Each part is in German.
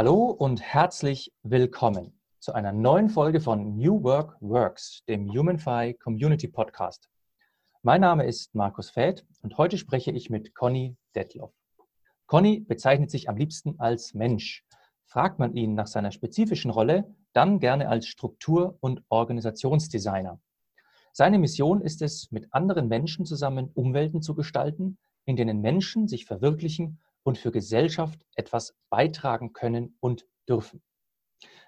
Hallo und herzlich willkommen zu einer neuen Folge von New Work Works, dem HumanFi Community Podcast. Mein Name ist Markus Feld und heute spreche ich mit Conny Detloff. Conny bezeichnet sich am liebsten als Mensch. Fragt man ihn nach seiner spezifischen Rolle, dann gerne als Struktur- und Organisationsdesigner. Seine Mission ist es, mit anderen Menschen zusammen Umwelten zu gestalten, in denen Menschen sich verwirklichen und für Gesellschaft etwas beitragen können und dürfen.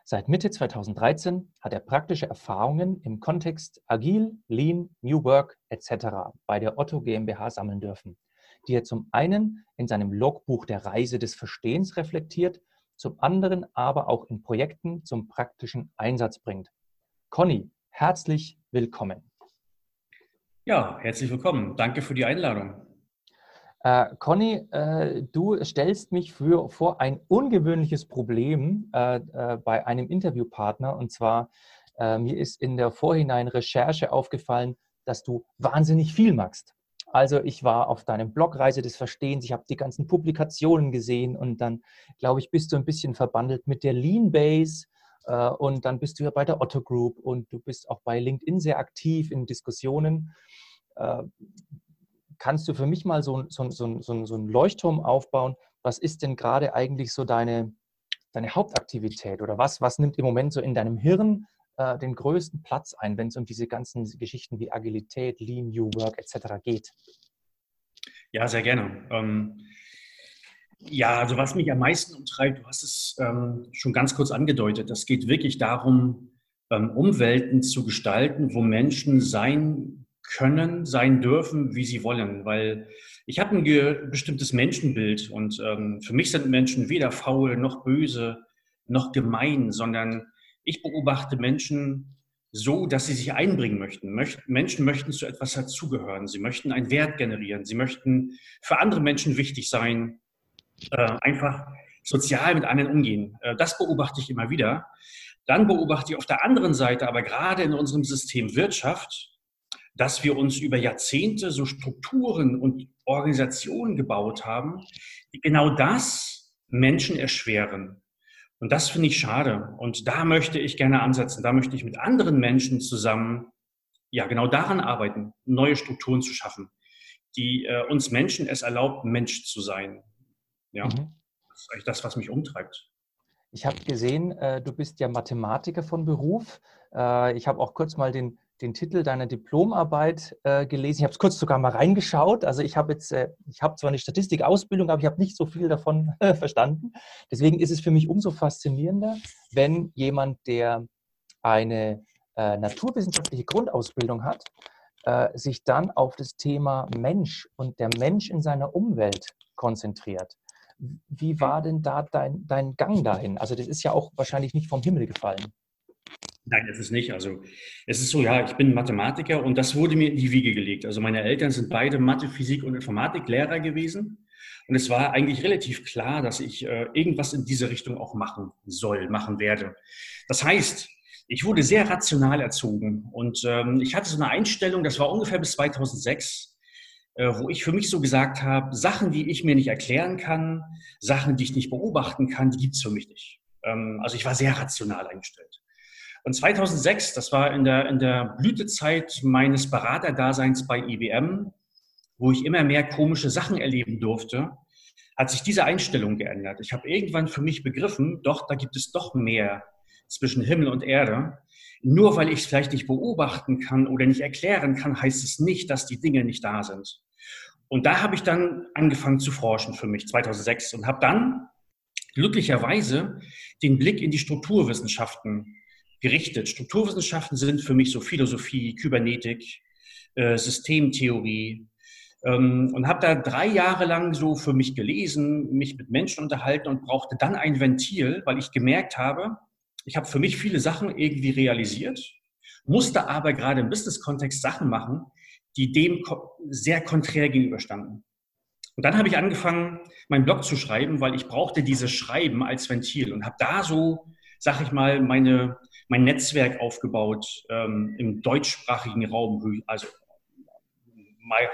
Seit Mitte 2013 hat er praktische Erfahrungen im Kontext Agil, Lean, New Work etc. bei der Otto GmbH sammeln dürfen, die er zum einen in seinem Logbuch der Reise des Verstehens reflektiert, zum anderen aber auch in Projekten zum praktischen Einsatz bringt. Conny, herzlich willkommen. Ja, herzlich willkommen. Danke für die Einladung. Äh, Conny, äh, du stellst mich für, vor ein ungewöhnliches Problem äh, äh bei einem Interviewpartner. Und zwar, äh, mir ist in der Vorhinein Recherche aufgefallen, dass du wahnsinnig viel magst. Also ich war auf deinem Blog Reise des Verstehens, ich habe die ganzen Publikationen gesehen und dann, glaube ich, bist du ein bisschen verbandelt mit der Lean Base äh, und dann bist du ja bei der Otto Group und du bist auch bei LinkedIn sehr aktiv in Diskussionen kannst du für mich mal so, so, so, so, so einen Leuchtturm aufbauen? Was ist denn gerade eigentlich so deine, deine Hauptaktivität oder was, was nimmt im Moment so in deinem Hirn äh, den größten Platz ein, wenn es um diese ganzen Geschichten wie Agilität, Lean, New Work etc. geht? Ja, sehr gerne. Ähm, ja, also was mich am meisten umtreibt, du hast es ähm, schon ganz kurz angedeutet, das geht wirklich darum, ähm, Umwelten zu gestalten, wo Menschen sein können, sein dürfen, wie sie wollen. Weil ich habe ein bestimmtes Menschenbild und ähm, für mich sind Menschen weder faul noch böse noch gemein, sondern ich beobachte Menschen so, dass sie sich einbringen möchten. Menschen möchten zu etwas dazugehören. Sie möchten einen Wert generieren. Sie möchten für andere Menschen wichtig sein. Äh, einfach sozial mit anderen umgehen. Äh, das beobachte ich immer wieder. Dann beobachte ich auf der anderen Seite aber gerade in unserem System Wirtschaft, dass wir uns über Jahrzehnte so Strukturen und Organisationen gebaut haben, die genau das Menschen erschweren. Und das finde ich schade. Und da möchte ich gerne ansetzen. Da möchte ich mit anderen Menschen zusammen, ja, genau daran arbeiten, neue Strukturen zu schaffen, die äh, uns Menschen es erlaubt, Mensch zu sein. Ja, mhm. das ist eigentlich das, was mich umtreibt. Ich habe gesehen, äh, du bist ja Mathematiker von Beruf. Äh, ich habe auch kurz mal den den Titel deiner Diplomarbeit äh, gelesen. Ich habe es kurz sogar mal reingeschaut. Also ich habe jetzt, äh, ich habe zwar eine Statistikausbildung, aber ich habe nicht so viel davon äh, verstanden. Deswegen ist es für mich umso faszinierender, wenn jemand, der eine äh, naturwissenschaftliche Grundausbildung hat, äh, sich dann auf das Thema Mensch und der Mensch in seiner Umwelt konzentriert. Wie war denn da dein, dein Gang dahin? Also das ist ja auch wahrscheinlich nicht vom Himmel gefallen. Nein, es ist nicht. Also es ist so, ja, ich bin Mathematiker und das wurde mir in die Wiege gelegt. Also meine Eltern sind beide Mathe, Physik und Informatiklehrer gewesen. Und es war eigentlich relativ klar, dass ich äh, irgendwas in diese Richtung auch machen soll, machen werde. Das heißt, ich wurde sehr rational erzogen und ähm, ich hatte so eine Einstellung, das war ungefähr bis 2006, äh, wo ich für mich so gesagt habe, Sachen, die ich mir nicht erklären kann, Sachen, die ich nicht beobachten kann, die gibt's für mich nicht. Ähm, also ich war sehr rational eingestellt. Und 2006, das war in der, in der Blütezeit meines Beraterdaseins bei IBM, wo ich immer mehr komische Sachen erleben durfte, hat sich diese Einstellung geändert. Ich habe irgendwann für mich begriffen, doch, da gibt es doch mehr zwischen Himmel und Erde. Nur weil ich es vielleicht nicht beobachten kann oder nicht erklären kann, heißt es nicht, dass die Dinge nicht da sind. Und da habe ich dann angefangen zu forschen für mich 2006 und habe dann glücklicherweise den Blick in die Strukturwissenschaften gerichtet. Strukturwissenschaften sind für mich so Philosophie, Kybernetik, äh, Systemtheorie ähm, und habe da drei Jahre lang so für mich gelesen, mich mit Menschen unterhalten und brauchte dann ein Ventil, weil ich gemerkt habe, ich habe für mich viele Sachen irgendwie realisiert, musste aber gerade im Business-Kontext Sachen machen, die dem sehr konträr gegenüberstanden. Und dann habe ich angefangen, meinen Blog zu schreiben, weil ich brauchte dieses Schreiben als Ventil und habe da so, sag ich mal, meine mein Netzwerk aufgebaut ähm, im deutschsprachigen Raum, also,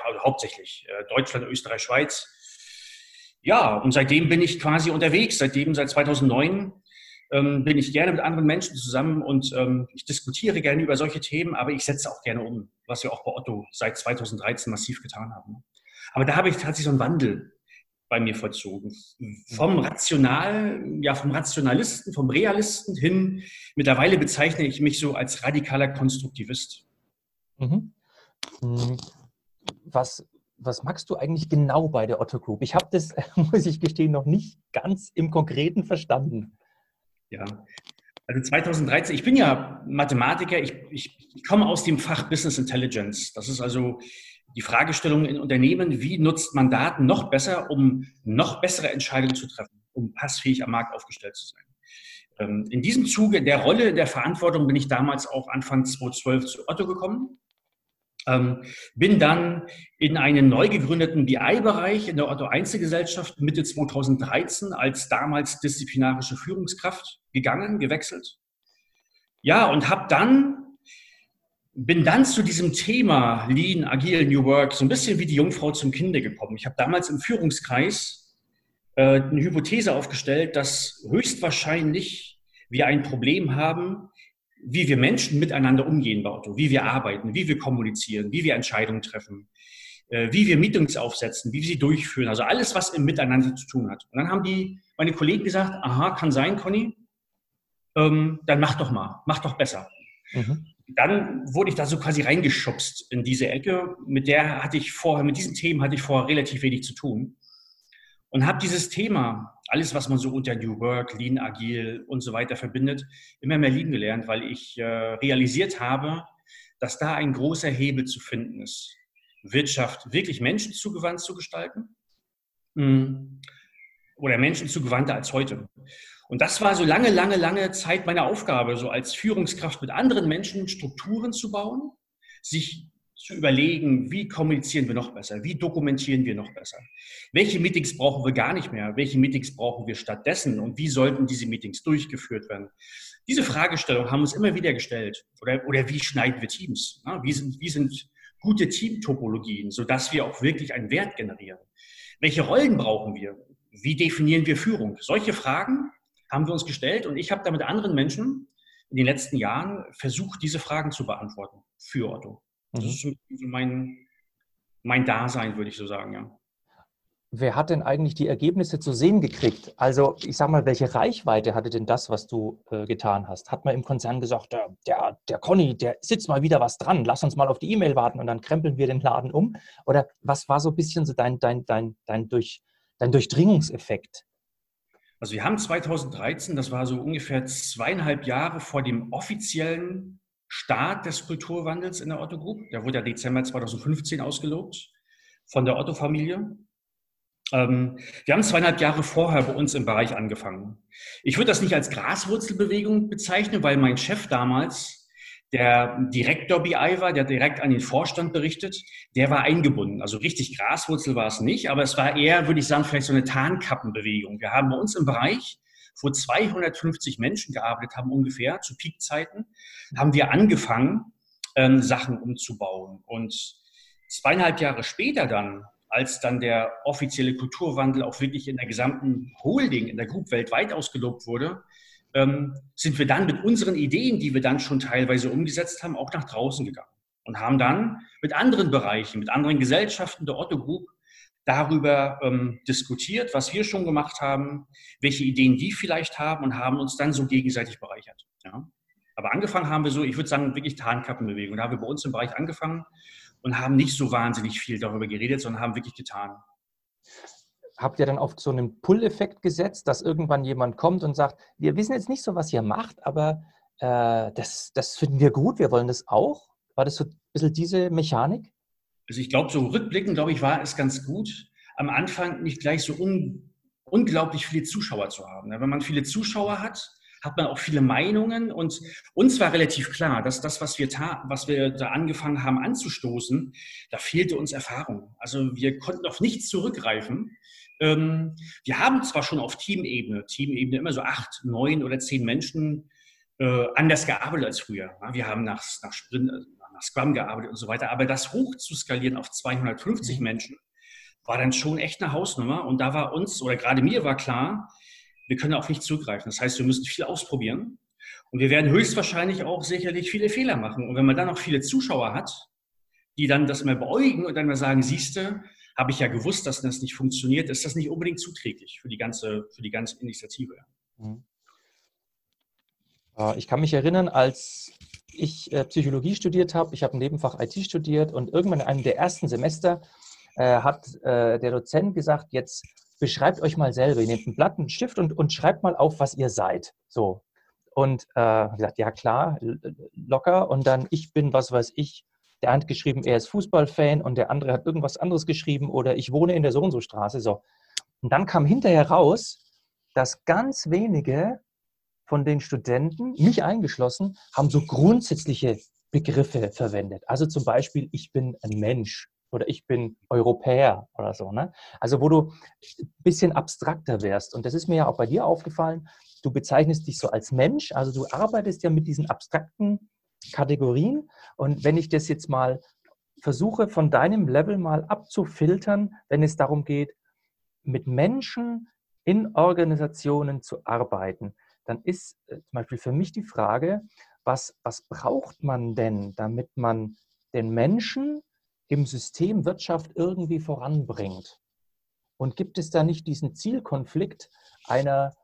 also hauptsächlich äh, Deutschland, Österreich, Schweiz. ja, und seitdem bin ich quasi unterwegs. Seitdem, seit 2009, ähm, bin ich gerne mit anderen Menschen zusammen und ähm, ich diskutiere gerne über solche Themen, aber ich setze auch gerne um, was wir auch bei Otto seit 2013 massiv getan haben. Aber da habe ich tatsächlich so einen Wandel bei mir vollzogen. Vom Rational, ja, vom Rationalisten, vom Realisten hin, mittlerweile bezeichne ich mich so als radikaler Konstruktivist. Mhm. Hm. Was, was magst du eigentlich genau bei der Otto Group? Ich habe das, muss ich gestehen, noch nicht ganz im Konkreten verstanden. Ja, also 2013, ich bin ja Mathematiker, ich, ich, ich komme aus dem Fach Business Intelligence. Das ist also die Fragestellung in Unternehmen, wie nutzt man Daten noch besser, um noch bessere Entscheidungen zu treffen, um passfähig am Markt aufgestellt zu sein. Ähm, in diesem Zuge der Rolle der Verantwortung bin ich damals auch Anfang 2012 zu Otto gekommen ähm, bin dann in einen neu gegründeten BI-Bereich in der Otto Einzelgesellschaft Mitte 2013 als damals disziplinarische Führungskraft gegangen, gewechselt. Ja, und habe dann bin dann zu diesem Thema Lean, Agile, New Work so ein bisschen wie die Jungfrau zum Kinde gekommen. Ich habe damals im Führungskreis äh, eine Hypothese aufgestellt, dass höchstwahrscheinlich wir ein Problem haben, wie wir Menschen miteinander umgehen bei wie wir arbeiten, wie wir kommunizieren, wie wir Entscheidungen treffen, äh, wie wir Meetings aufsetzen, wie wir sie durchführen, also alles, was im Miteinander zu tun hat. Und dann haben die, meine Kollegen gesagt, aha, kann sein, Conny, ähm, dann mach doch mal, mach doch besser. Mhm. Dann wurde ich da so quasi reingeschubst in diese Ecke, mit der hatte ich vorher, mit diesen Themen hatte ich vorher relativ wenig zu tun und habe dieses Thema, alles, was man so unter New Work, Lean, Agil und so weiter verbindet, immer mehr lieben gelernt, weil ich äh, realisiert habe, dass da ein großer Hebel zu finden ist, Wirtschaft wirklich menschenzugewandt zu gestalten mm, oder menschenzugewandter als heute. Und das war so lange, lange, lange Zeit meine Aufgabe, so als Führungskraft mit anderen Menschen Strukturen zu bauen, sich zu überlegen, wie kommunizieren wir noch besser, wie dokumentieren wir noch besser, welche Meetings brauchen wir gar nicht mehr, welche Meetings brauchen wir stattdessen und wie sollten diese Meetings durchgeführt werden. Diese Fragestellung haben uns immer wieder gestellt. Oder, oder wie schneiden wir Teams? Wie sind, wie sind gute Teamtopologien, sodass wir auch wirklich einen Wert generieren? Welche Rollen brauchen wir? Wie definieren wir Führung? Solche Fragen haben wir uns gestellt und ich habe da mit anderen Menschen in den letzten Jahren versucht, diese Fragen zu beantworten für Otto. Das mhm. ist so mein, mein Dasein, würde ich so sagen, ja. Wer hat denn eigentlich die Ergebnisse zu sehen gekriegt? Also ich sag mal, welche Reichweite hatte denn das, was du äh, getan hast? Hat man im Konzern gesagt, der, der, der Conny, der sitzt mal wieder was dran, lass uns mal auf die E-Mail warten und dann krempeln wir den Laden um? Oder was war so ein bisschen so dein, dein, dein, dein, Durch, dein Durchdringungseffekt? Also wir haben 2013, das war so ungefähr zweieinhalb Jahre vor dem offiziellen Start des Kulturwandels in der Otto Group. Der wurde ja Dezember 2015 ausgelobt von der Otto-Familie. Ähm, wir haben zweieinhalb Jahre vorher bei uns im Bereich angefangen. Ich würde das nicht als Graswurzelbewegung bezeichnen, weil mein Chef damals, der Direktor BI war, der direkt an den Vorstand berichtet, der war eingebunden. Also richtig Graswurzel war es nicht, aber es war eher, würde ich sagen, vielleicht so eine Tarnkappenbewegung. Wir haben bei uns im Bereich wo 250 Menschen gearbeitet haben ungefähr zu Peakzeiten, haben wir angefangen, ähm, Sachen umzubauen. Und zweieinhalb Jahre später dann, als dann der offizielle Kulturwandel auch wirklich in der gesamten Holding, in der Group weltweit ausgelobt wurde, sind wir dann mit unseren Ideen, die wir dann schon teilweise umgesetzt haben, auch nach draußen gegangen und haben dann mit anderen Bereichen, mit anderen Gesellschaften der Otto Group darüber ähm, diskutiert, was wir schon gemacht haben, welche Ideen die vielleicht haben und haben uns dann so gegenseitig bereichert. Ja. Aber angefangen haben wir so, ich würde sagen, wirklich Tarnkappenbewegung. Da haben wir bei uns im Bereich angefangen und haben nicht so wahnsinnig viel darüber geredet, sondern haben wirklich getan. Habt ihr dann auf so einen Pull-Effekt gesetzt, dass irgendwann jemand kommt und sagt, wir wissen jetzt nicht so, was ihr macht, aber äh, das, das finden wir gut, wir wollen das auch? War das so ein bisschen diese Mechanik? Also ich glaube, so rückblickend, glaube ich, war es ganz gut, am Anfang nicht gleich so un, unglaublich viele Zuschauer zu haben. Wenn man viele Zuschauer hat, hat man auch viele Meinungen und uns war relativ klar, dass das, was wir, was wir da angefangen haben anzustoßen, da fehlte uns Erfahrung. Also wir konnten auf nichts zurückgreifen. Ähm, wir haben zwar schon auf Teamebene, Teamebene immer so acht, neun oder zehn Menschen äh, anders gearbeitet als früher. Wir haben nach, nach Sprint, nach Scrum gearbeitet und so weiter. Aber das hoch zu skalieren auf 250 mhm. Menschen war dann schon echt eine Hausnummer. Und da war uns, oder gerade mir war klar, wir können auf nichts zugreifen. Das heißt, wir müssen viel ausprobieren. Und wir werden höchstwahrscheinlich auch sicherlich viele Fehler machen. Und wenn man dann noch viele Zuschauer hat, die dann das mal beäugen und dann mal sagen, siehste, habe ich ja gewusst, dass das nicht funktioniert, ist das nicht unbedingt zuträglich für die ganze, für die ganze Initiative. Mhm. Äh, ich kann mich erinnern, als ich äh, Psychologie studiert habe, ich habe ein Nebenfach IT studiert und irgendwann in einem der ersten Semester äh, hat der Dozent gesagt, jetzt beschreibt euch mal selber, ihr nehmt einen Blatt, einen Stift und, und schreibt mal auf, was ihr seid. So. Und äh, gesagt, ja klar, locker. Und dann, ich bin, was weiß ich, der eine hat geschrieben, er ist Fußballfan und der andere hat irgendwas anderes geschrieben oder ich wohne in der so und so Straße. So. Und dann kam hinterher raus, dass ganz wenige von den Studenten, mich eingeschlossen, haben so grundsätzliche Begriffe verwendet. Also zum Beispiel, ich bin ein Mensch oder ich bin Europäer oder so. Ne? Also wo du ein bisschen abstrakter wärst. Und das ist mir ja auch bei dir aufgefallen. Du bezeichnest dich so als Mensch, also du arbeitest ja mit diesen abstrakten Kategorien. Und wenn ich das jetzt mal versuche, von deinem Level mal abzufiltern, wenn es darum geht, mit Menschen in Organisationen zu arbeiten, dann ist äh, zum Beispiel für mich die Frage, was, was braucht man denn, damit man den Menschen im System Wirtschaft irgendwie voranbringt? Und gibt es da nicht diesen Zielkonflikt einer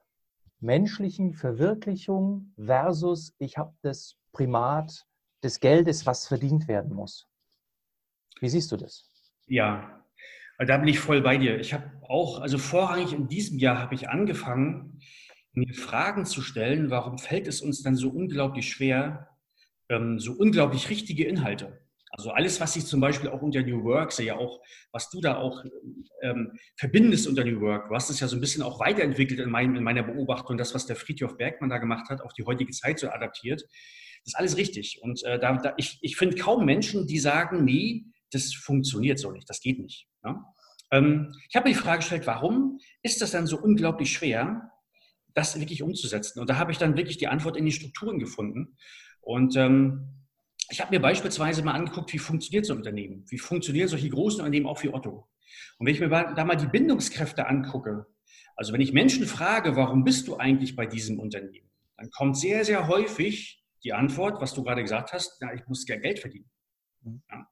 menschlichen Verwirklichung versus ich habe das Primat des Geldes, was verdient werden muss. Wie siehst du das? Ja, da bin ich voll bei dir. Ich habe auch, also vorrangig in diesem Jahr habe ich angefangen, mir Fragen zu stellen, warum fällt es uns dann so unglaublich schwer, ähm, so unglaublich richtige Inhalte also alles, was ich zum Beispiel auch unter New Work sehe, auch was du da auch ähm, verbindest unter New Work, du hast es ja so ein bisschen auch weiterentwickelt in, mein, in meiner Beobachtung, das, was der Friedhof Bergmann da gemacht hat, auf die heutige Zeit so adaptiert. Das ist alles richtig. Und äh, da, da, ich, ich finde kaum Menschen, die sagen, nee, das funktioniert so nicht, das geht nicht. Ja? Ähm, ich habe mir die Frage gestellt, warum ist das dann so unglaublich schwer, das wirklich umzusetzen? Und da habe ich dann wirklich die Antwort in die Strukturen gefunden. Und ähm, ich habe mir beispielsweise mal angeguckt, wie funktioniert so ein Unternehmen, wie funktionieren solche großen Unternehmen auch wie Otto. Und wenn ich mir da mal die Bindungskräfte angucke, also wenn ich Menschen frage, warum bist du eigentlich bei diesem Unternehmen, dann kommt sehr, sehr häufig die Antwort, was du gerade gesagt hast, na, ich muss ja Geld verdienen. Mhm. Ja.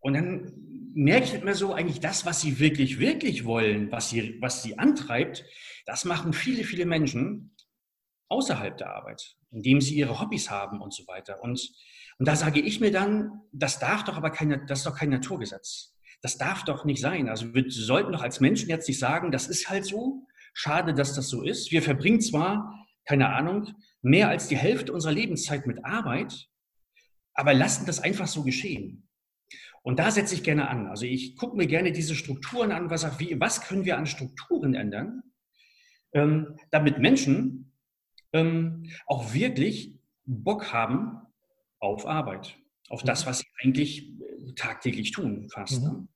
Und dann merke ich immer so, eigentlich das, was sie wirklich, wirklich wollen, was sie, was sie antreibt, das machen viele, viele Menschen außerhalb der Arbeit, indem sie ihre Hobbys haben und so weiter. Und und da sage ich mir dann, das darf doch aber keine, das ist doch kein Naturgesetz. Das darf doch nicht sein. Also wir sollten doch als Menschen jetzt nicht sagen, das ist halt so. Schade, dass das so ist. Wir verbringen zwar, keine Ahnung, mehr als die Hälfte unserer Lebenszeit mit Arbeit, aber lassen das einfach so geschehen. Und da setze ich gerne an. Also ich gucke mir gerne diese Strukturen an, was, was können wir an Strukturen ändern, ähm, damit Menschen ähm, auch wirklich Bock haben, auf Arbeit, auf das, mhm. was sie eigentlich tagtäglich tun, fast. Mhm.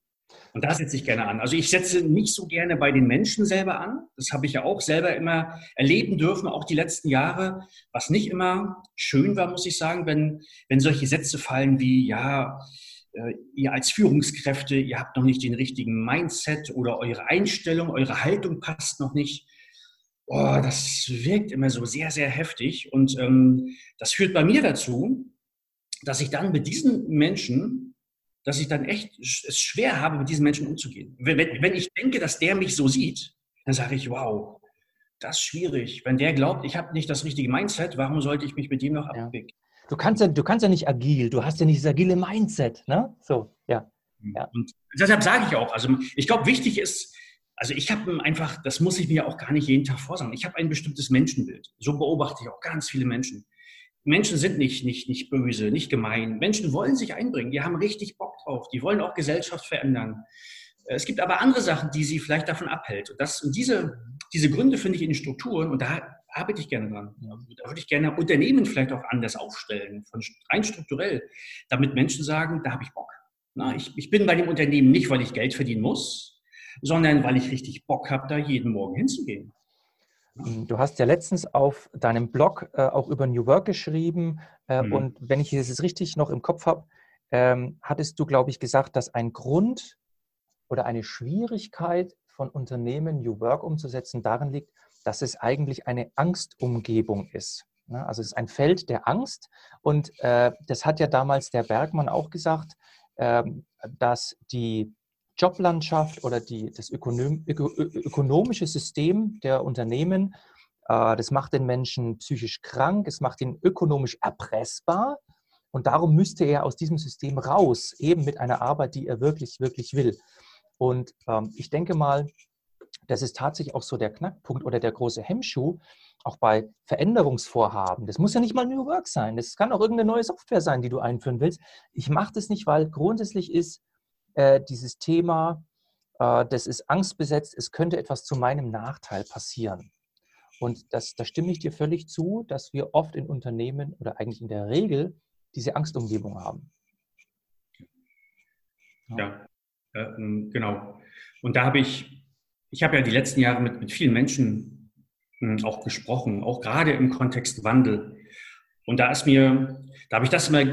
Und da setze ich gerne an. Also ich setze nicht so gerne bei den Menschen selber an. Das habe ich ja auch selber immer erleben dürfen, auch die letzten Jahre, was nicht immer schön war, muss ich sagen, wenn, wenn solche Sätze fallen wie, ja, äh, ihr als Führungskräfte, ihr habt noch nicht den richtigen Mindset oder eure Einstellung, eure Haltung passt noch nicht. Oh, das wirkt immer so sehr, sehr heftig und ähm, das führt bei mir dazu, dass ich dann mit diesen Menschen, dass ich dann echt es schwer habe, mit diesen Menschen umzugehen. Wenn, wenn ich denke, dass der mich so sieht, dann sage ich, wow, das ist schwierig. Wenn der glaubt, ich habe nicht das richtige Mindset, warum sollte ich mich mit ihm noch abwickeln? Ja. Du kannst ja, du kannst ja nicht agil, du hast ja nicht das agile Mindset, ne? So, ja. Mhm. ja. Und deshalb sage ich auch, also ich glaube, wichtig ist, also ich habe einfach, das muss ich mir auch gar nicht jeden Tag vorsagen. Ich habe ein bestimmtes Menschenbild. So beobachte ich auch ganz viele Menschen. Menschen sind nicht, nicht, nicht böse, nicht gemein. Menschen wollen sich einbringen, die haben richtig Bock drauf, die wollen auch Gesellschaft verändern. Es gibt aber andere Sachen, die sie vielleicht davon abhält. Und, das, und diese, diese Gründe finde ich in den Strukturen und da arbeite ich gerne dran. Da würde ich gerne Unternehmen vielleicht auch anders aufstellen, von rein strukturell, damit Menschen sagen, da habe ich Bock. Na, ich, ich bin bei dem Unternehmen nicht, weil ich Geld verdienen muss, sondern weil ich richtig Bock habe, da jeden Morgen hinzugehen. Ähm, du hast ja letztens auf deinem Blog äh, auch über New Work geschrieben äh, mhm. und wenn ich das richtig noch im Kopf habe, ähm, hattest du, glaube ich, gesagt, dass ein Grund oder eine Schwierigkeit von Unternehmen New Work umzusetzen darin liegt, dass es eigentlich eine Angstumgebung ist. Ne? Also es ist ein Feld der Angst und äh, das hat ja damals der Bergmann auch gesagt, äh, dass die Joblandschaft oder die, das ökonom, ökonomische System der Unternehmen, äh, das macht den Menschen psychisch krank, es macht ihn ökonomisch erpressbar und darum müsste er aus diesem System raus, eben mit einer Arbeit, die er wirklich, wirklich will. Und ähm, ich denke mal, das ist tatsächlich auch so der Knackpunkt oder der große Hemmschuh, auch bei Veränderungsvorhaben. Das muss ja nicht mal New Work sein. Das kann auch irgendeine neue Software sein, die du einführen willst. Ich mache das nicht, weil grundsätzlich ist äh, dieses Thema, äh, das ist angstbesetzt, es könnte etwas zu meinem Nachteil passieren. Und das, da stimme ich dir völlig zu, dass wir oft in Unternehmen oder eigentlich in der Regel diese Angstumgebung haben. Ja, ja äh, genau. Und da habe ich ich habe ja die letzten Jahre mit, mit vielen Menschen hm, auch gesprochen, auch gerade im Kontext Wandel. Und da ist mir, da habe ich das immer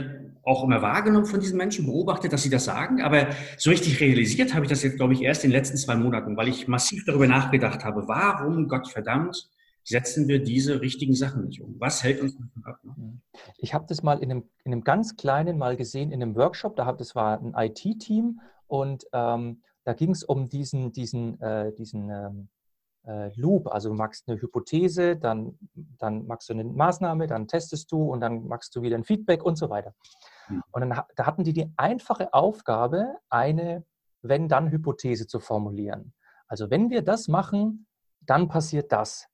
auch immer wahrgenommen von diesen Menschen, beobachtet, dass sie das sagen. Aber so richtig realisiert habe ich das jetzt, glaube ich, erst in den letzten zwei Monaten, weil ich massiv darüber nachgedacht habe, warum, Gott verdammt, setzen wir diese richtigen Sachen nicht um? Was hält uns davon ab? Ne? Ich habe das mal in einem, in einem ganz kleinen mal gesehen, in einem Workshop, da das war ein IT-Team und ähm, da ging es um diesen, diesen, äh, diesen ähm, äh, Loop. Also du machst eine Hypothese, dann, dann machst du eine Maßnahme, dann testest du und dann machst du wieder ein Feedback und so weiter. Mhm. Und dann da hatten die die einfache Aufgabe, eine Wenn-Dann-Hypothese zu formulieren. Also wenn wir das machen, dann passiert das.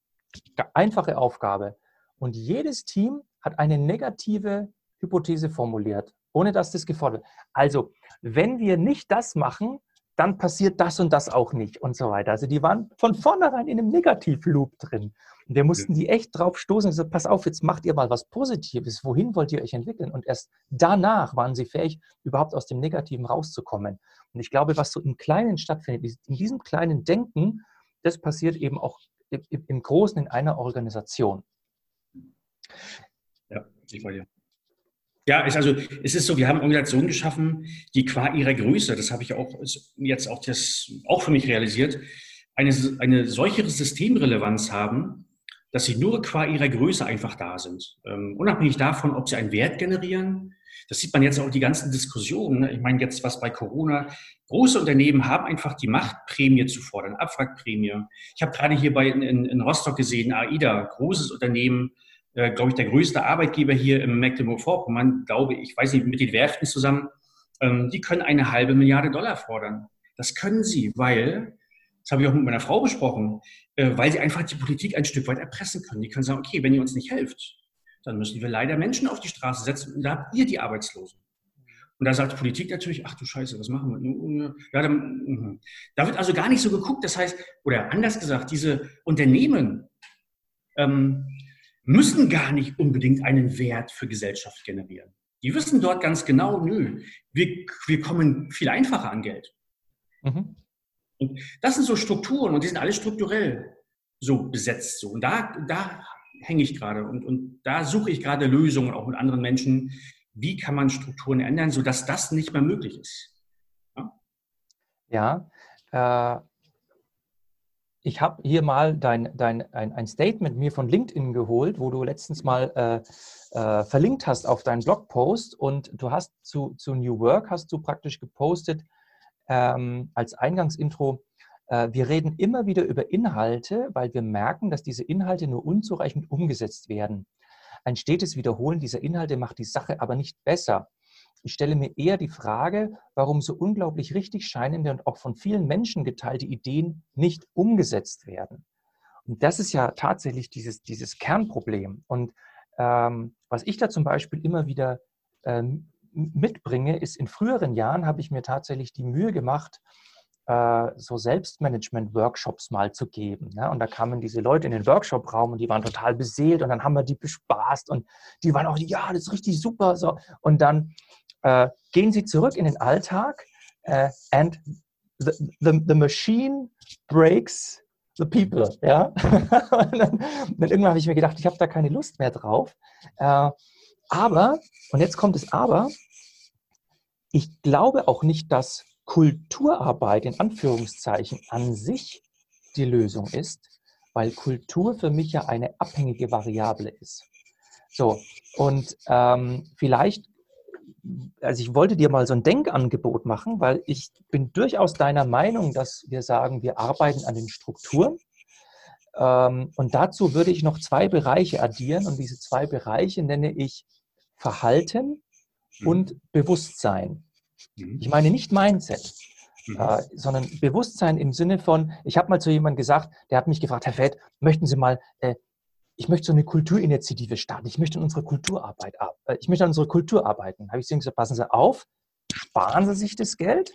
Einfache Aufgabe. Und jedes Team hat eine negative Hypothese formuliert, ohne dass das gefordert wird. Also, wenn wir nicht das machen, dann passiert das und das auch nicht und so weiter. Also die waren von vornherein in einem Negativloop drin. Und wir mussten die echt drauf stoßen und gesagt, pass auf, jetzt macht ihr mal was Positives. Wohin wollt ihr euch entwickeln? Und erst danach waren sie fähig, überhaupt aus dem Negativen rauszukommen. Und ich glaube, was so im Kleinen stattfindet, in diesem kleinen Denken, das passiert eben auch im Großen in einer Organisation. Ja, ich war dir. Ja, ist also, es ist so, wir haben Organisationen geschaffen, die qua ihrer Größe, das habe ich auch jetzt auch, das, auch für mich realisiert, eine, eine solche Systemrelevanz haben, dass sie nur qua ihrer Größe einfach da sind. Ähm, unabhängig davon, ob sie einen Wert generieren. Das sieht man jetzt auch die ganzen Diskussionen. Ne? Ich meine jetzt, was bei Corona, große Unternehmen haben einfach die Macht, Prämie zu fordern, Abwrackprämie. Ich habe gerade hier bei, in, in Rostock gesehen, AIDA, großes Unternehmen, äh, glaube ich, der größte Arbeitgeber hier im Mecklenburg-Vorpommern, glaube ich, weiß nicht, mit den Werften zusammen, ähm, die können eine halbe Milliarde Dollar fordern. Das können sie, weil, das habe ich auch mit meiner Frau besprochen, äh, weil sie einfach die Politik ein Stück weit erpressen können. Die können sagen, okay, wenn ihr uns nicht helft, dann müssen wir leider Menschen auf die Straße setzen und da habt ihr die Arbeitslosen. Und da sagt die Politik natürlich, ach du Scheiße, was machen wir? Ja, dann, mhm. da wird also gar nicht so geguckt. Das heißt, oder anders gesagt, diese Unternehmen, ähm, müssen gar nicht unbedingt einen Wert für Gesellschaft generieren. Die wissen dort ganz genau, nö, wir, wir kommen viel einfacher an Geld. Mhm. Und das sind so Strukturen und die sind alle strukturell so besetzt. So. Und da, da hänge ich gerade und, und da suche ich gerade Lösungen auch mit anderen Menschen. Wie kann man Strukturen ändern, sodass das nicht mehr möglich ist? Ja, ja äh, ich habe hier mal dein, dein, ein, ein Statement mir von LinkedIn geholt, wo du letztens mal äh, äh, verlinkt hast auf deinen Blogpost und du hast zu, zu New Work hast du praktisch gepostet ähm, als Eingangsintro, äh, wir reden immer wieder über Inhalte, weil wir merken, dass diese Inhalte nur unzureichend umgesetzt werden. Ein stetes Wiederholen dieser Inhalte macht die Sache aber nicht besser. Ich stelle mir eher die Frage, warum so unglaublich richtig scheinende und auch von vielen Menschen geteilte Ideen nicht umgesetzt werden. Und das ist ja tatsächlich dieses, dieses Kernproblem. Und ähm, was ich da zum Beispiel immer wieder ähm, mitbringe, ist, in früheren Jahren habe ich mir tatsächlich die Mühe gemacht, äh, so Selbstmanagement-Workshops mal zu geben. Ne? Und da kamen diese Leute in den Workshop-Raum und die waren total beseelt und dann haben wir die bespaßt und die waren auch, ja, das ist richtig super. Und dann äh, gehen Sie zurück in den Alltag äh, and the, the, the machine breaks the people. Ja? und dann, dann, irgendwann habe ich mir gedacht, ich habe da keine Lust mehr drauf. Äh, aber, und jetzt kommt es aber, ich glaube auch nicht, dass Kulturarbeit in Anführungszeichen an sich die Lösung ist, weil Kultur für mich ja eine abhängige Variable ist. So, und ähm, vielleicht, also ich wollte dir mal so ein Denkangebot machen, weil ich bin durchaus deiner Meinung, dass wir sagen, wir arbeiten an den Strukturen. Ähm, und dazu würde ich noch zwei Bereiche addieren und diese zwei Bereiche nenne ich Verhalten mhm. und Bewusstsein. Mhm. Ich meine nicht Mindset, mhm. äh, sondern Bewusstsein im Sinne von, ich habe mal zu jemandem gesagt, der hat mich gefragt, Herr Fett, möchten Sie mal, äh, ich möchte so eine Kulturinitiative starten, ich möchte in unsere Kulturarbeit, äh, ich möchte an unserer Kultur arbeiten. Habe ich zu gesagt, passen Sie auf, sparen Sie sich das Geld,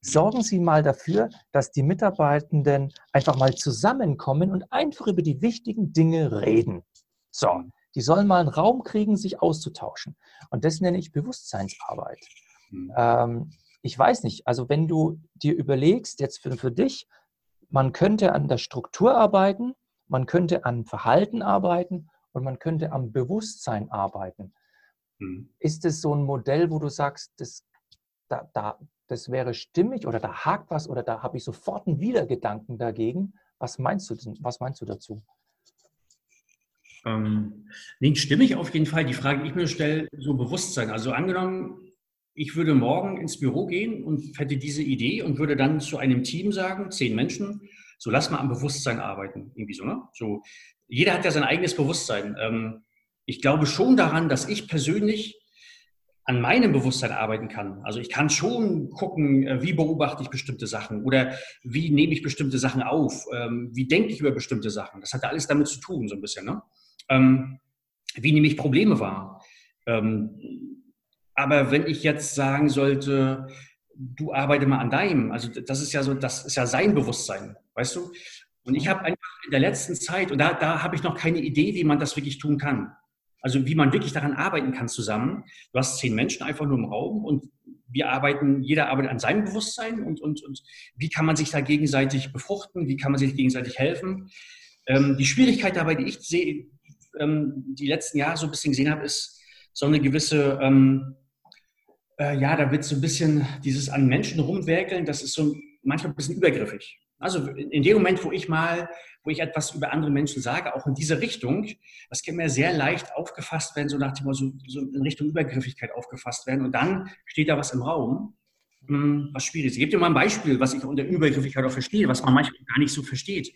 sorgen Sie mal dafür, dass die Mitarbeitenden einfach mal zusammenkommen und einfach über die wichtigen Dinge reden. So, mhm. die sollen mal einen Raum kriegen, sich auszutauschen. Und das nenne ich Bewusstseinsarbeit. Mhm. Ähm, ich weiß nicht, also wenn du dir überlegst, jetzt für, für dich, man könnte an der Struktur arbeiten, man könnte an Verhalten arbeiten und man könnte am Bewusstsein arbeiten. Mhm. Ist es so ein Modell, wo du sagst, das, da, da, das wäre stimmig oder da hakt was oder da habe ich sofort einen Widergedanken dagegen? Was meinst du, was meinst du dazu? Ähm, nee, stimmig auf jeden Fall. Die Frage, die ich mir stelle, so Bewusstsein. Also angenommen, ich würde morgen ins Büro gehen und hätte diese Idee und würde dann zu einem Team sagen, zehn Menschen, so lass mal am Bewusstsein arbeiten. Irgendwie so, ne? So, jeder hat ja sein eigenes Bewusstsein. Ähm, ich glaube schon daran, dass ich persönlich an meinem Bewusstsein arbeiten kann. Also ich kann schon gucken, äh, wie beobachte ich bestimmte Sachen oder wie nehme ich bestimmte Sachen auf, ähm, wie denke ich über bestimmte Sachen. Das hat ja alles damit zu tun, so ein bisschen. Ne? Ähm, wie nehme ich Probleme wahr? Ähm, aber wenn ich jetzt sagen sollte, du arbeite mal an deinem, also das ist ja so, das ist ja sein Bewusstsein, weißt du? Und ich habe einfach in der letzten Zeit, und da, da habe ich noch keine Idee, wie man das wirklich tun kann. Also wie man wirklich daran arbeiten kann zusammen. Du hast zehn Menschen einfach nur im Raum und wir arbeiten, jeder arbeitet an seinem Bewusstsein und, und, und wie kann man sich da gegenseitig befruchten, wie kann man sich gegenseitig helfen. Ähm, die Schwierigkeit dabei, die ich sehe, ähm, die letzten Jahre so ein bisschen gesehen habe, ist so eine gewisse ähm, äh, ja, da wird so ein bisschen dieses an Menschen rumwerkeln, das ist so manchmal ein bisschen übergriffig. Also in dem Moment, wo ich mal, wo ich etwas über andere Menschen sage, auch in diese Richtung, das kann mir sehr leicht aufgefasst werden, so nach dem so, so in Richtung Übergriffigkeit aufgefasst werden. Und dann steht da was im Raum, hm, was schwierig ist. Ich gebe dir mal ein Beispiel, was ich unter Übergriffigkeit auch verstehe, was man manchmal gar nicht so versteht.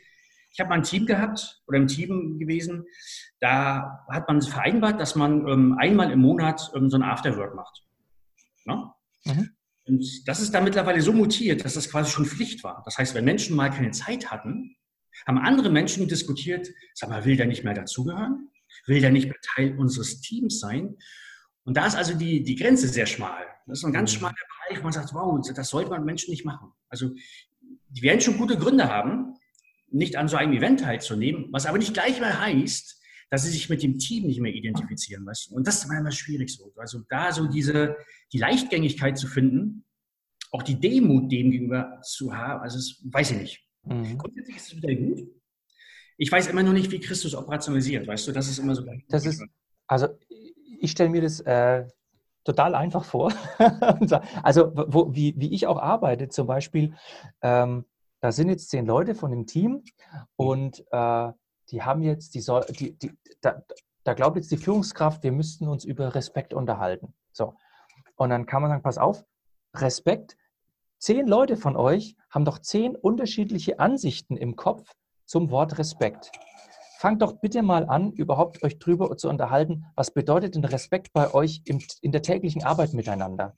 Ich habe mal ein Team gehabt oder im Team gewesen, da hat man vereinbart, dass man ähm, einmal im Monat ähm, so ein Afterwork macht. Ne? Mhm. Und das ist da mittlerweile so mutiert, dass das quasi schon Pflicht war. Das heißt, wenn Menschen mal keine Zeit hatten, haben andere Menschen diskutiert, sag mal, will der nicht mehr dazugehören? Will der nicht mehr Teil unseres Teams sein? Und da ist also die, die Grenze sehr schmal. Das ist ein ganz mhm. schmaler Bereich, wo man sagt, wow, das sollte man Menschen nicht machen. Also die werden schon gute Gründe haben, nicht an so einem Event teilzunehmen, was aber nicht gleich mal heißt, dass sie sich mit dem Team nicht mehr identifizieren, weißt du? Und das ist immer schwierig so. Also da so diese, die Leichtgängigkeit zu finden, auch die Demut dem gegenüber zu haben, also das weiß ich nicht. Mhm. Grundsätzlich ist es wieder gut. Ich weiß immer nur nicht, wie Christus operationalisiert, weißt du? Das ist immer so. Das ist, also ich stelle mir das äh, total einfach vor. also wo, wie, wie ich auch arbeite, zum Beispiel, ähm, da sind jetzt zehn Leute von dem Team und äh, die haben jetzt, die soll, die, die, da, da glaubt jetzt die Führungskraft, wir müssten uns über Respekt unterhalten. So. Und dann kann man sagen, pass auf, Respekt, zehn Leute von euch haben doch zehn unterschiedliche Ansichten im Kopf zum Wort Respekt. Fangt doch bitte mal an, überhaupt euch drüber zu unterhalten, was bedeutet denn Respekt bei euch im, in der täglichen Arbeit miteinander?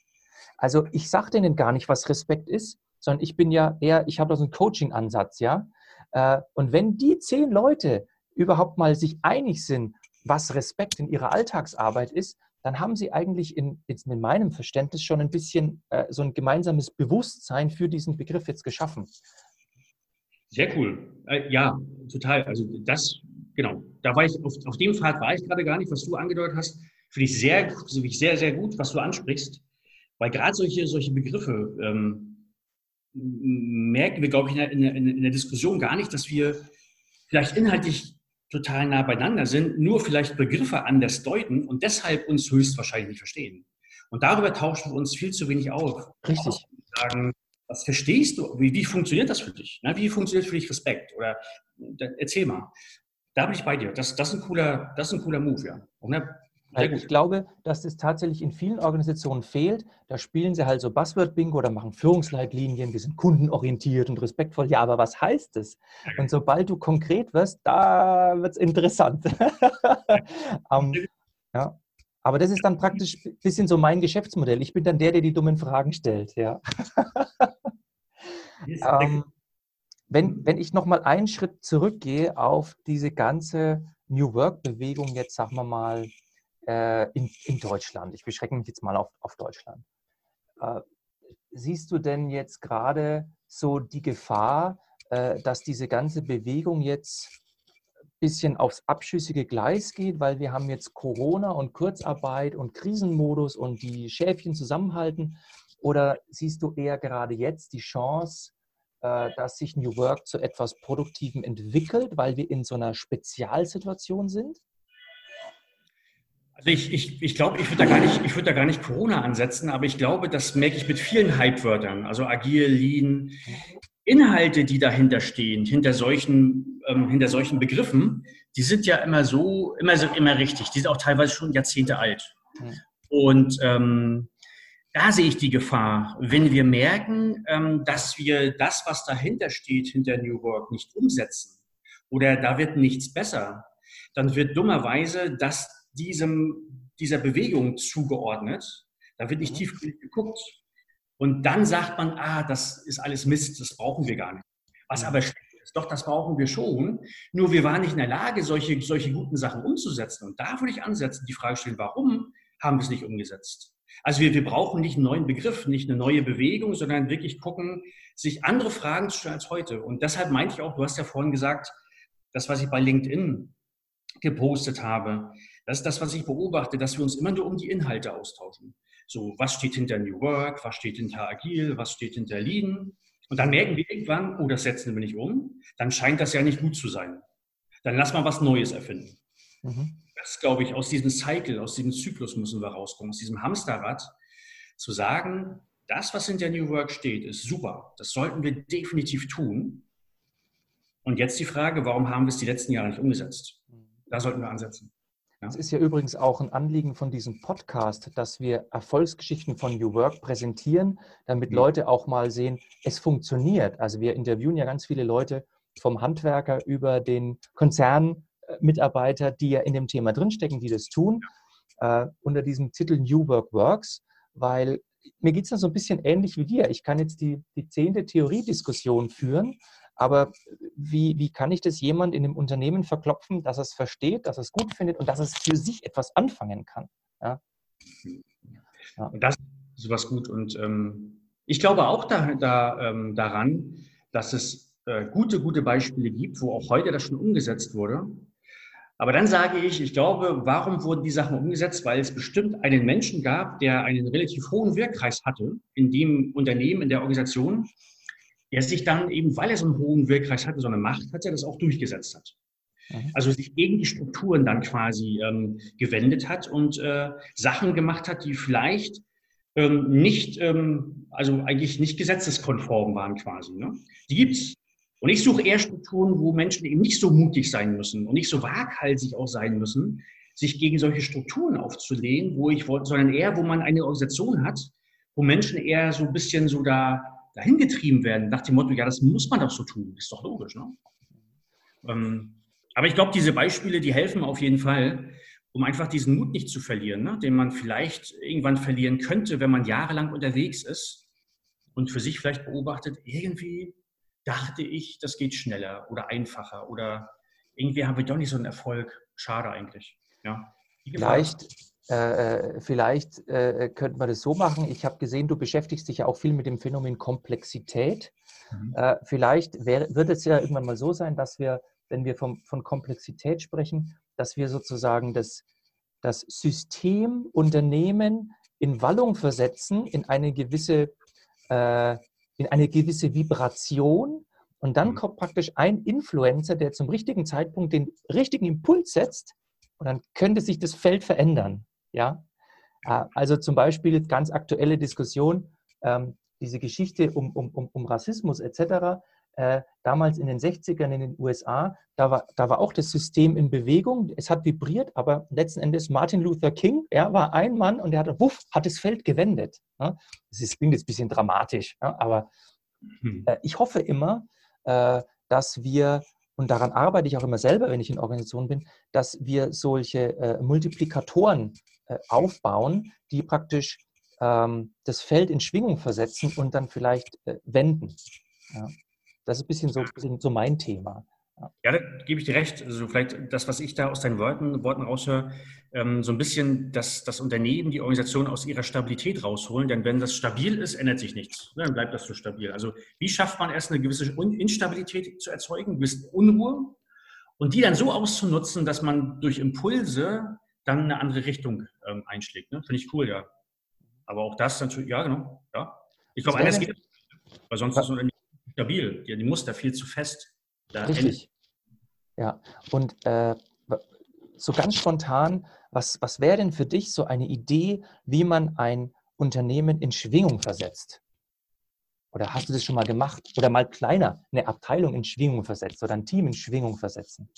Also ich sage denen gar nicht, was Respekt ist, sondern ich bin ja eher, ich habe da so einen Coaching-Ansatz, ja. Äh, und wenn die zehn Leute überhaupt mal sich einig sind, was Respekt in ihrer Alltagsarbeit ist, dann haben sie eigentlich in, in meinem Verständnis schon ein bisschen äh, so ein gemeinsames Bewusstsein für diesen Begriff jetzt geschaffen. Sehr cool. Äh, ja, total. Also das, genau, da war ich, auf, auf dem Pfad war ich gerade gar nicht, was du angedeutet hast. Finde ich sehr, sehr, sehr gut, was du ansprichst. Weil gerade solche, solche Begriffe, ähm, merken wir, glaube ich, in der, in der Diskussion gar nicht, dass wir vielleicht inhaltlich total nah beieinander sind, nur vielleicht Begriffe anders deuten und deshalb uns höchstwahrscheinlich nicht verstehen. Und darüber tauschen wir uns viel zu wenig auf. Richtig. Sagen, was verstehst du? Wie, wie funktioniert das für dich? Na, wie funktioniert für dich Respekt? Oder erzähl mal. Da bin ich bei dir. Das, das, ist, ein cooler, das ist ein cooler Move, ja. Ich glaube, dass das tatsächlich in vielen Organisationen fehlt. Da spielen sie halt so Buzzword-Bingo oder machen Führungsleitlinien. Wir sind kundenorientiert und respektvoll. Ja, aber was heißt das? Und sobald du konkret wirst, da wird es interessant. um, ähm, ja. Aber das ist dann praktisch ein bisschen so mein Geschäftsmodell. Ich bin dann der, der die dummen Fragen stellt. Ja. ähm, wenn, wenn ich nochmal einen Schritt zurückgehe auf diese ganze New Work-Bewegung, jetzt sagen wir mal, äh, in, in Deutschland. Ich beschränke mich jetzt mal auf, auf Deutschland. Äh, siehst du denn jetzt gerade so die Gefahr, äh, dass diese ganze Bewegung jetzt ein bisschen aufs abschüssige Gleis geht, weil wir haben jetzt Corona und Kurzarbeit und Krisenmodus und die Schäfchen zusammenhalten? Oder siehst du eher gerade jetzt die Chance, dass sich New Work zu etwas Produktivem entwickelt, weil wir in so einer Spezialsituation sind? Also ich, ich, ich glaube, ich würde da, gar nicht, ich würd da gar nicht Corona ansetzen, aber ich glaube, das merke ich mit vielen Hype-Wörtern, also agil, lean, Inhalte, die dahinter stehen, hinter solchen, ähm, hinter solchen Begriffen, die sind ja immer so, immer so, immer richtig. Die sind auch teilweise schon Jahrzehnte alt. Und ähm, da sehe ich die Gefahr, wenn wir merken, ähm, dass wir das, was dahinter steht, hinter New Work nicht umsetzen oder da wird nichts besser, dann wird dummerweise das diesem, dieser Bewegung zugeordnet. Da wird nicht mhm. tief geguckt. Und dann sagt man, ah, das ist alles Mist, das brauchen wir gar nicht. Was mhm. aber ist, doch, das brauchen wir schon. Nur wir waren nicht in der Lage, solche, solche guten Sachen umzusetzen. Und da würde ich ansetzen, die Frage stellen, warum haben wir es nicht umgesetzt? Also wir, wir brauchen nicht einen neuen Begriff, nicht eine neue Bewegung, sondern wirklich gucken, sich andere Fragen zu stellen als heute. Und deshalb meinte ich auch, du hast ja vorhin gesagt, das, was ich bei LinkedIn gepostet habe, das ist das, was ich beobachte, dass wir uns immer nur um die Inhalte austauschen. So, was steht hinter New Work, was steht hinter Agil, was steht hinter Lean? Und dann merken wir irgendwann, oh, das setzen wir nicht um, dann scheint das ja nicht gut zu sein. Dann lass mal was Neues erfinden. Mhm. Das glaube ich, aus diesem Cycle, aus diesem Zyklus müssen wir rauskommen, aus diesem Hamsterrad, zu sagen, das, was hinter New Work steht, ist super. Das sollten wir definitiv tun. Und jetzt die Frage, warum haben wir es die letzten Jahre nicht umgesetzt? Da sollten wir ansetzen. Es ist ja übrigens auch ein Anliegen von diesem Podcast, dass wir Erfolgsgeschichten von New Work präsentieren, damit mhm. Leute auch mal sehen, es funktioniert. Also wir interviewen ja ganz viele Leute vom Handwerker über den Konzernmitarbeiter, die ja in dem Thema drinstecken, die das tun, äh, unter diesem Titel New Work Works, weil mir geht es da so ein bisschen ähnlich wie dir. Ich kann jetzt die, die zehnte Theoriediskussion führen, aber wie, wie kann ich das jemand in dem Unternehmen verklopfen, dass es versteht, dass es gut findet und dass es für sich etwas anfangen kann? Ja. Ja. Das ist was gut. Und ähm, ich glaube auch da, da, ähm, daran, dass es äh, gute, gute Beispiele gibt, wo auch heute das schon umgesetzt wurde. Aber dann sage ich, ich glaube, warum wurden die Sachen umgesetzt? Weil es bestimmt einen Menschen gab, der einen relativ hohen Wirkkreis hatte in dem Unternehmen, in der Organisation, der sich dann eben, weil er so einen hohen Wirkkreis hatte, so eine Macht hatte, das auch durchgesetzt hat. Mhm. Also sich gegen die Strukturen dann quasi ähm, gewendet hat und äh, Sachen gemacht hat, die vielleicht ähm, nicht, ähm, also eigentlich nicht gesetzeskonform waren quasi. Ne? Die gibt's. Und ich suche eher Strukturen, wo Menschen eben nicht so mutig sein müssen und nicht so waghalsig auch sein müssen, sich gegen solche Strukturen aufzulehnen, wo ich wollte, sondern eher, wo man eine Organisation hat, wo Menschen eher so ein bisschen so da dahin getrieben werden, nach dem Motto, ja, das muss man doch so tun. Ist doch logisch. Ne? Ähm, aber ich glaube, diese Beispiele, die helfen auf jeden Fall, um einfach diesen Mut nicht zu verlieren, ne? den man vielleicht irgendwann verlieren könnte, wenn man jahrelang unterwegs ist und für sich vielleicht beobachtet, irgendwie dachte ich, das geht schneller oder einfacher oder irgendwie haben wir doch nicht so einen Erfolg. Schade eigentlich. Ja. Vielleicht äh, äh, vielleicht äh, könnte man das so machen. Ich habe gesehen, du beschäftigst dich ja auch viel mit dem Phänomen Komplexität. Mhm. Äh, vielleicht wär, wird es ja irgendwann mal so sein, dass wir, wenn wir vom, von Komplexität sprechen, dass wir sozusagen das, das System Unternehmen in Wallung versetzen, in eine gewisse, äh, in eine gewisse Vibration. Und dann mhm. kommt praktisch ein Influencer, der zum richtigen Zeitpunkt den richtigen Impuls setzt. Und dann könnte sich das Feld verändern. Ja? Äh, also zum Beispiel ganz aktuelle Diskussion. Ähm, diese Geschichte um, um, um, um Rassismus etc., äh, damals in den 60ern in den USA, da war, da war auch das System in Bewegung. Es hat vibriert, aber letzten Endes Martin Luther King, er war ein Mann und er hat, wuff, hat das Feld gewendet. Ja? Das ist, klingt jetzt ein bisschen dramatisch, ja? aber hm. äh, ich hoffe immer, äh, dass wir, und daran arbeite ich auch immer selber, wenn ich in Organisationen bin, dass wir solche äh, Multiplikatoren aufbauen, die praktisch ähm, das Feld in Schwingung versetzen und dann vielleicht äh, wenden. Ja. Das ist ein bisschen so, bisschen so mein Thema. Ja. da gebe ich dir recht. Also vielleicht das, was ich da aus deinen Worten, Worten raushöre, ähm, so ein bisschen dass das Unternehmen, die Organisation aus ihrer Stabilität rausholen. Denn wenn das stabil ist, ändert sich nichts. Dann bleibt das so stabil. Also wie schafft man erst eine gewisse Instabilität zu erzeugen, gewisse Unruhe und die dann so auszunutzen, dass man durch Impulse dann eine andere Richtung ähm, einschlägt. Ne? Finde ich cool, ja. Aber auch das natürlich, ja, genau. Ja. Ich glaube, eines geht, weil sonst ist Unternehmen stabil. Die, die Muster viel zu fest. Da Richtig. Ja, und äh, so ganz spontan, was, was wäre denn für dich so eine Idee, wie man ein Unternehmen in Schwingung versetzt? Oder hast du das schon mal gemacht? Oder mal kleiner, eine Abteilung in Schwingung versetzt oder ein Team in Schwingung versetzen?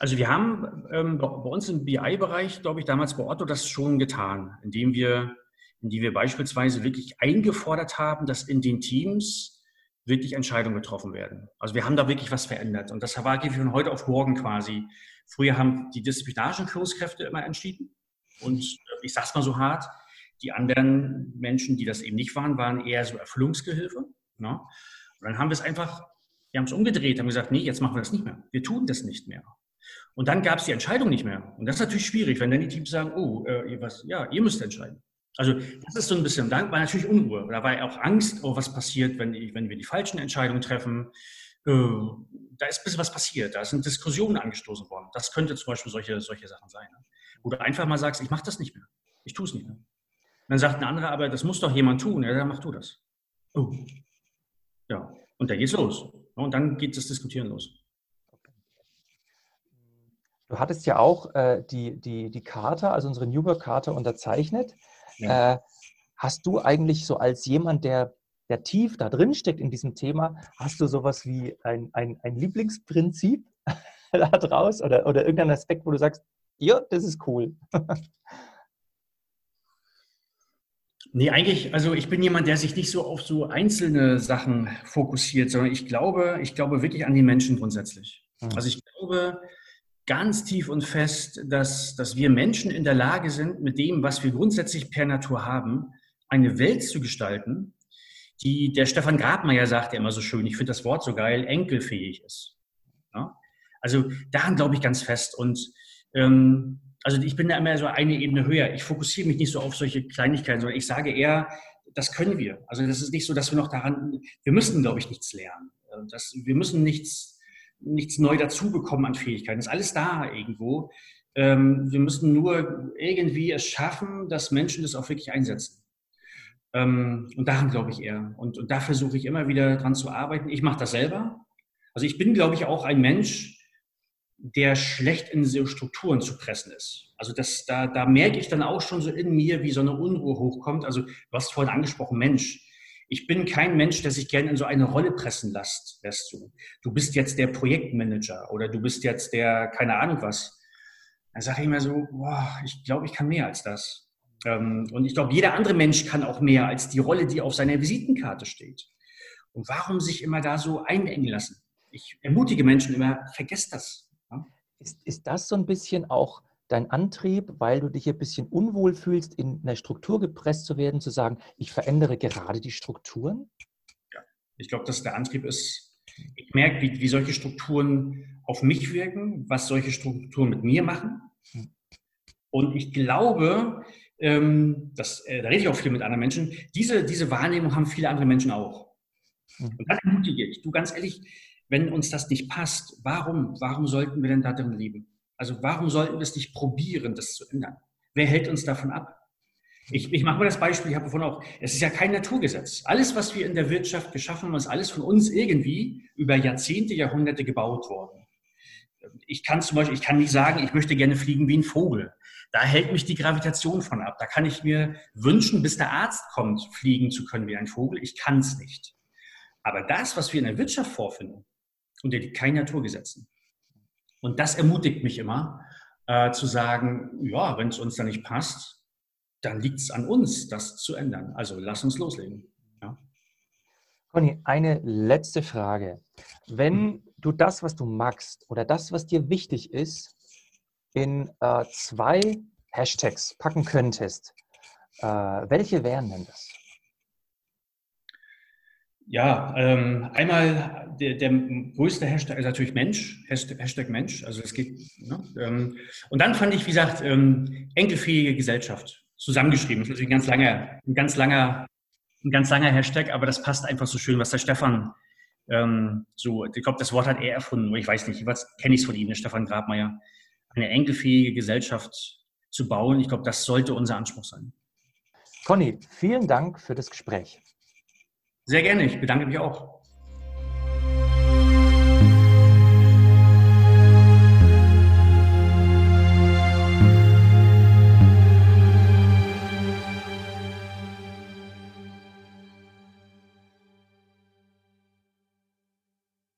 Also wir haben ähm, bei uns im BI-Bereich, glaube ich, damals bei Otto das schon getan, indem wir, indem wir beispielsweise wirklich eingefordert haben, dass in den Teams wirklich Entscheidungen getroffen werden. Also wir haben da wirklich was verändert. Und das war von heute auf morgen quasi. Früher haben die disziplinarischen Führungskräfte immer entschieden. Und äh, ich sage es mal so hart, die anderen Menschen, die das eben nicht waren, waren eher so Erfüllungsgehilfe. Ne? Und dann haben wir es einfach, wir haben es umgedreht, haben gesagt, nee, jetzt machen wir das nicht mehr. Wir tun das nicht mehr. Und dann gab es die Entscheidung nicht mehr. Und das ist natürlich schwierig, wenn dann die Teams sagen, oh, äh, was, ja, ihr müsst entscheiden. Also das ist so ein bisschen, da war natürlich Unruhe. Da war ja auch Angst, oh, was passiert, wenn, wenn wir die falschen Entscheidungen treffen. Äh, da ist ein bisschen was passiert, da sind Diskussionen angestoßen worden. Das könnte zum Beispiel solche, solche Sachen sein. Ne? Du einfach mal sagst, ich mache das nicht mehr. Ich tue es nicht mehr. Dann sagt ein anderer, aber das muss doch jemand tun. Ja, dann mach du das. Oh. Ja, und da geht's los. Und dann geht das Diskutieren los. Du hattest ja auch äh, die, die, die Karte, also unsere New Work-Karte unterzeichnet. Ja. Äh, hast du eigentlich so als jemand, der, der tief da drin steckt in diesem Thema, hast du sowas wie ein, ein, ein Lieblingsprinzip da draus oder, oder irgendein Aspekt, wo du sagst, ja, das ist cool? Nee, eigentlich, also ich bin jemand, der sich nicht so auf so einzelne Sachen fokussiert, sondern ich glaube, ich glaube wirklich an die Menschen grundsätzlich. Mhm. Also ich glaube, ganz tief und fest, dass, dass wir Menschen in der Lage sind, mit dem, was wir grundsätzlich per Natur haben, eine Welt zu gestalten, die der Stefan Grabmeier sagt ja immer so schön, ich finde das Wort so geil, enkelfähig ist. Ja? Also daran glaube ich ganz fest. Und ähm, also ich bin da immer so eine Ebene höher. Ich fokussiere mich nicht so auf solche Kleinigkeiten, sondern ich sage eher, das können wir. Also das ist nicht so, dass wir noch daran, wir müssen, glaube ich, nichts lernen. Das, wir müssen nichts nichts neu dazubekommen an Fähigkeiten. Das ist alles da irgendwo. Ähm, wir müssen nur irgendwie es schaffen, dass Menschen das auch wirklich einsetzen. Ähm, und daran glaube ich eher. Und, und da versuche ich immer wieder dran zu arbeiten. Ich mache das selber. Also ich bin, glaube ich, auch ein Mensch, der schlecht in so Strukturen zu pressen ist. Also das, da, da merke ich dann auch schon so in mir, wie so eine Unruhe hochkommt. Also hast vorhin angesprochen, Mensch ich bin kein Mensch, der sich gerne in so eine Rolle pressen lässt, lässt du. Du bist jetzt der Projektmanager oder du bist jetzt der, keine Ahnung was. Dann sage ich mir so, boah, ich glaube, ich kann mehr als das. Ähm, und ich glaube, jeder andere Mensch kann auch mehr als die Rolle, die auf seiner Visitenkarte steht. Und warum sich immer da so einengen lassen? Ich ermutige Menschen immer, vergesst das. Ist, ist das so ein bisschen auch dein Antrieb, weil du dich ein bisschen unwohl fühlst, in einer Struktur gepresst zu werden, zu sagen, ich verändere gerade die Strukturen? Ja, ich glaube, dass der Antrieb ist, ich merke, wie, wie solche Strukturen auf mich wirken, was solche Strukturen mit mir machen. Hm. Und ich glaube, ähm, das, äh, da rede ich auch viel mit anderen Menschen, diese, diese Wahrnehmung haben viele andere Menschen auch. Hm. Und das ermutige ich. Du, ganz ehrlich, wenn uns das nicht passt, warum, warum sollten wir denn da drin leben? Also warum sollten wir es nicht probieren, das zu ändern? Wer hält uns davon ab? Ich, ich mache mal das Beispiel, ich habe davon auch, es ist ja kein Naturgesetz. Alles, was wir in der Wirtschaft geschaffen haben, ist alles von uns irgendwie über Jahrzehnte, Jahrhunderte gebaut worden. Ich kann zum Beispiel, ich kann nicht sagen, ich möchte gerne fliegen wie ein Vogel. Da hält mich die Gravitation von ab. Da kann ich mir wünschen, bis der Arzt kommt, fliegen zu können wie ein Vogel. Ich kann es nicht. Aber das, was wir in der Wirtschaft vorfinden, unter kein Naturgesetzen. Und das ermutigt mich immer, äh, zu sagen, ja, wenn es uns da nicht passt, dann liegt es an uns, das zu ändern. Also lass uns loslegen. Ja. Conny, eine letzte Frage. Wenn hm. du das, was du magst oder das, was dir wichtig ist, in äh, zwei Hashtags packen könntest, äh, welche wären denn das? Ja, ähm, einmal der, der, größte Hashtag ist natürlich Mensch, Hashtag, Mensch, also es geht. Ne? Ähm, und dann fand ich, wie gesagt, ähm, enkelfähige Gesellschaft zusammengeschrieben. Das ist natürlich ein ganz langer, ein ganz langer, ein ganz langer Hashtag, aber das passt einfach so schön, was der Stefan ähm, so, ich glaube, das Wort hat er erfunden, ich weiß nicht, was kenne ich es von ihm, der Stefan Grabmeier. Eine enkelfähige Gesellschaft zu bauen, ich glaube, das sollte unser Anspruch sein. Conny, vielen Dank für das Gespräch. Sehr gerne, ich bedanke mich auch.